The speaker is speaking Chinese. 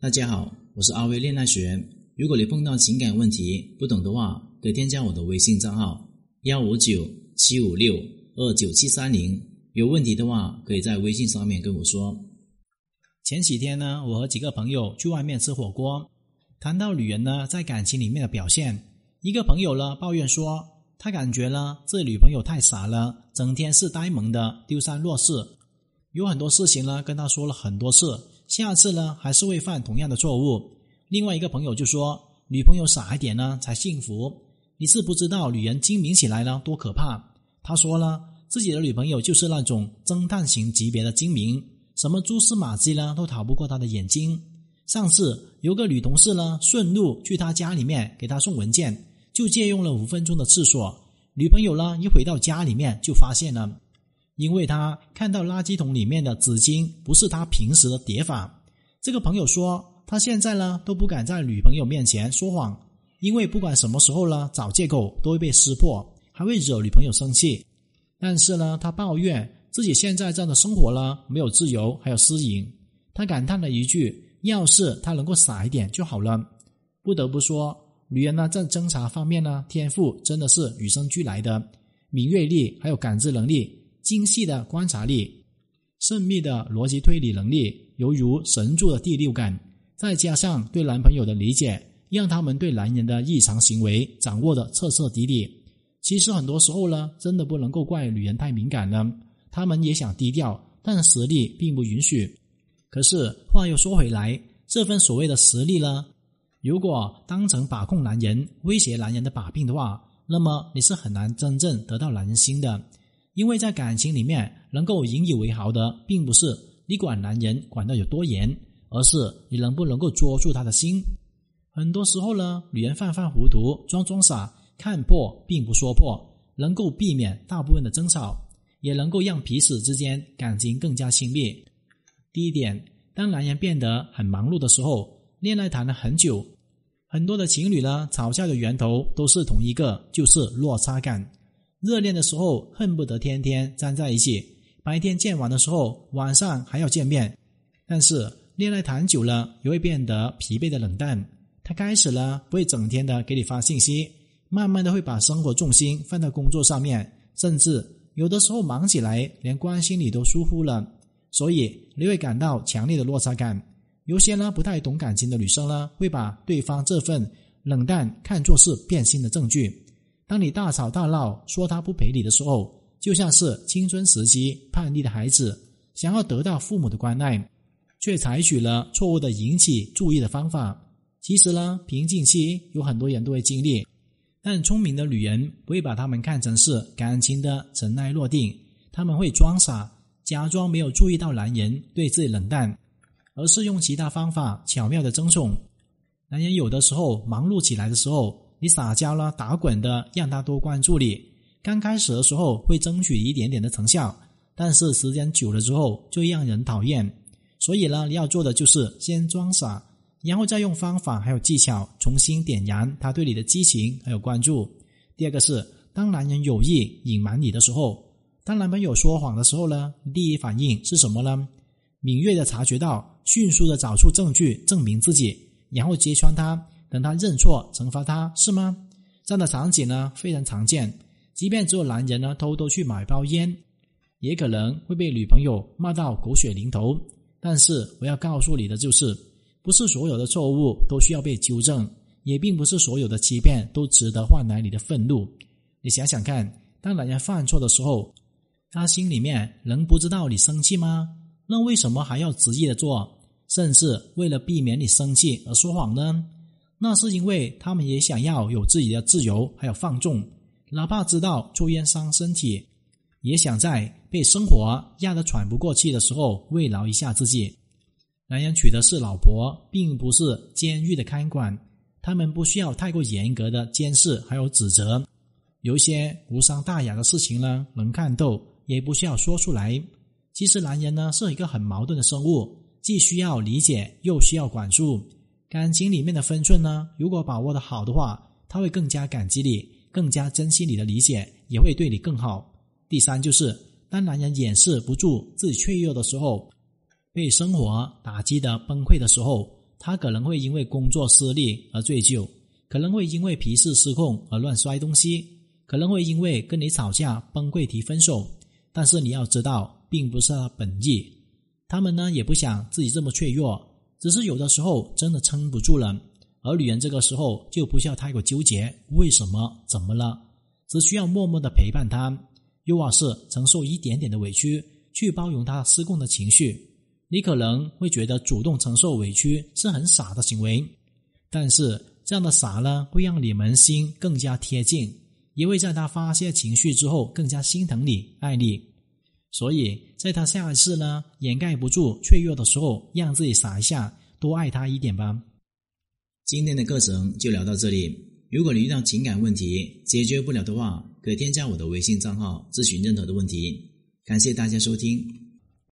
大家好，我是阿威恋爱学。如果你碰到情感问题不懂的话，可以添加我的微信账号幺五九七五六二九七三零。有问题的话，可以在微信上面跟我说。前几天呢，我和几个朋友去外面吃火锅，谈到女人呢在感情里面的表现，一个朋友呢抱怨说，他感觉呢这女朋友太傻了，整天是呆萌的，丢三落四。有很多事情呢，跟他说了很多次，下次呢还是会犯同样的错误。另外一个朋友就说：“女朋友傻一点呢才幸福。”你是不知道女人精明起来呢多可怕。他说了，自己的女朋友就是那种侦探型级别的精明，什么蛛丝马迹呢都逃不过他的眼睛。上次有个女同事呢顺路去他家里面给他送文件，就借用了五分钟的厕所。女朋友呢一回到家里面就发现了。因为他看到垃圾桶里面的纸巾不是他平时的叠法，这个朋友说他现在呢都不敢在女朋友面前说谎，因为不管什么时候呢找借口都会被识破，还会惹女朋友生气。但是呢他抱怨自己现在这样的生活呢没有自由，还有私隐。他感叹了一句：“要是他能够傻一点就好了。”不得不说，女人呢在侦查方面呢天赋真的是与生俱来的，敏锐力还有感知能力。精细的观察力、缜密的逻辑推理能力，犹如神助的第六感，再加上对男朋友的理解，让他们对男人的异常行为掌握的彻彻底底。其实很多时候呢，真的不能够怪女人太敏感了，他们也想低调，但实力并不允许。可是话又说回来，这份所谓的实力呢，如果当成把控男人、威胁男人的把柄的话，那么你是很难真正得到男人心的。因为在感情里面，能够引以为豪的，并不是你管男人管得有多严，而是你能不能够捉住他的心。很多时候呢，女人犯犯糊涂、装装傻、看破并不说破，能够避免大部分的争吵，也能够让彼此之间感情更加亲密。第一点，当男人变得很忙碌的时候，恋爱谈了很久，很多的情侣呢，吵架的源头都是同一个，就是落差感。热恋的时候恨不得天天粘在一起，白天见完的时候晚上还要见面。但是恋爱谈久了也会变得疲惫的冷淡。他开始了不会整天的给你发信息，慢慢的会把生活重心放在工作上面，甚至有的时候忙起来连关心你都疏忽了。所以你会感到强烈的落差感。有些呢不太懂感情的女生呢，会把对方这份冷淡看作是变心的证据。当你大吵大闹说他不陪你的时候，就像是青春时期叛逆的孩子想要得到父母的关爱，却采取了错误的引起注意的方法。其实呢，瓶颈期有很多人都会经历，但聪明的女人不会把他们看成是感情的尘埃落定，他们会装傻，假装没有注意到男人对自己冷淡，而是用其他方法巧妙的争宠。男人有的时候忙碌起来的时候。你撒娇了，打滚的让他多关注你。刚开始的时候会争取一点点的成效，但是时间久了之后就让人讨厌。所以呢，你要做的就是先装傻，然后再用方法还有技巧重新点燃他对你的激情还有关注。第二个是，当男人有意隐瞒你的时候，当男朋友说谎的时候呢，第一反应是什么呢？敏锐的察觉到，迅速的找出证据证明自己，然后揭穿他。等他认错，惩罚他是吗？这样的场景呢非常常见。即便只有男人呢偷偷去买包烟，也可能会被女朋友骂到狗血淋头。但是我要告诉你的就是，不是所有的错误都需要被纠正，也并不是所有的欺骗都值得换来你的愤怒。你想想看，当男人犯错的时候，他心里面能不知道你生气吗？那为什么还要执意的做，甚至为了避免你生气而说谎呢？那是因为他们也想要有自己的自由，还有放纵，哪怕知道抽烟伤身体，也想在被生活压得喘不过气的时候慰劳一下自己。男人娶的是老婆，并不是监狱的看管，他们不需要太过严格的监视还有指责。有一些无伤大雅的事情呢，能看透，也不需要说出来。其实男人呢是一个很矛盾的生物，既需要理解，又需要管束。感情里面的分寸呢，如果把握的好的话，他会更加感激你，更加珍惜你的理解，也会对你更好。第三就是，当男人掩饰不住自己脆弱的时候，被生活打击的崩溃的时候，他可能会因为工作失利而醉酒，可能会因为脾气失控而乱摔东西，可能会因为跟你吵架崩溃提分手。但是你要知道，并不是他本意。他们呢也不想自己这么脆弱，只是有的时候真的撑不住了。而女人这个时候就不需要太过纠结为什么怎么了，只需要默默的陪伴他，又或是承受一点点的委屈，去包容他失控的情绪。你可能会觉得主动承受委屈是很傻的行为，但是这样的傻呢，会让你们心更加贴近，也会在他发泄情绪之后更加心疼你、爱你。所以，在他下一次呢掩盖不住脆弱的时候，让自己傻一下，多爱他一点吧。今天的课程就聊到这里。如果你遇到情感问题解决不了的话，可添加我的微信账号咨询任何的问题。感谢大家收听。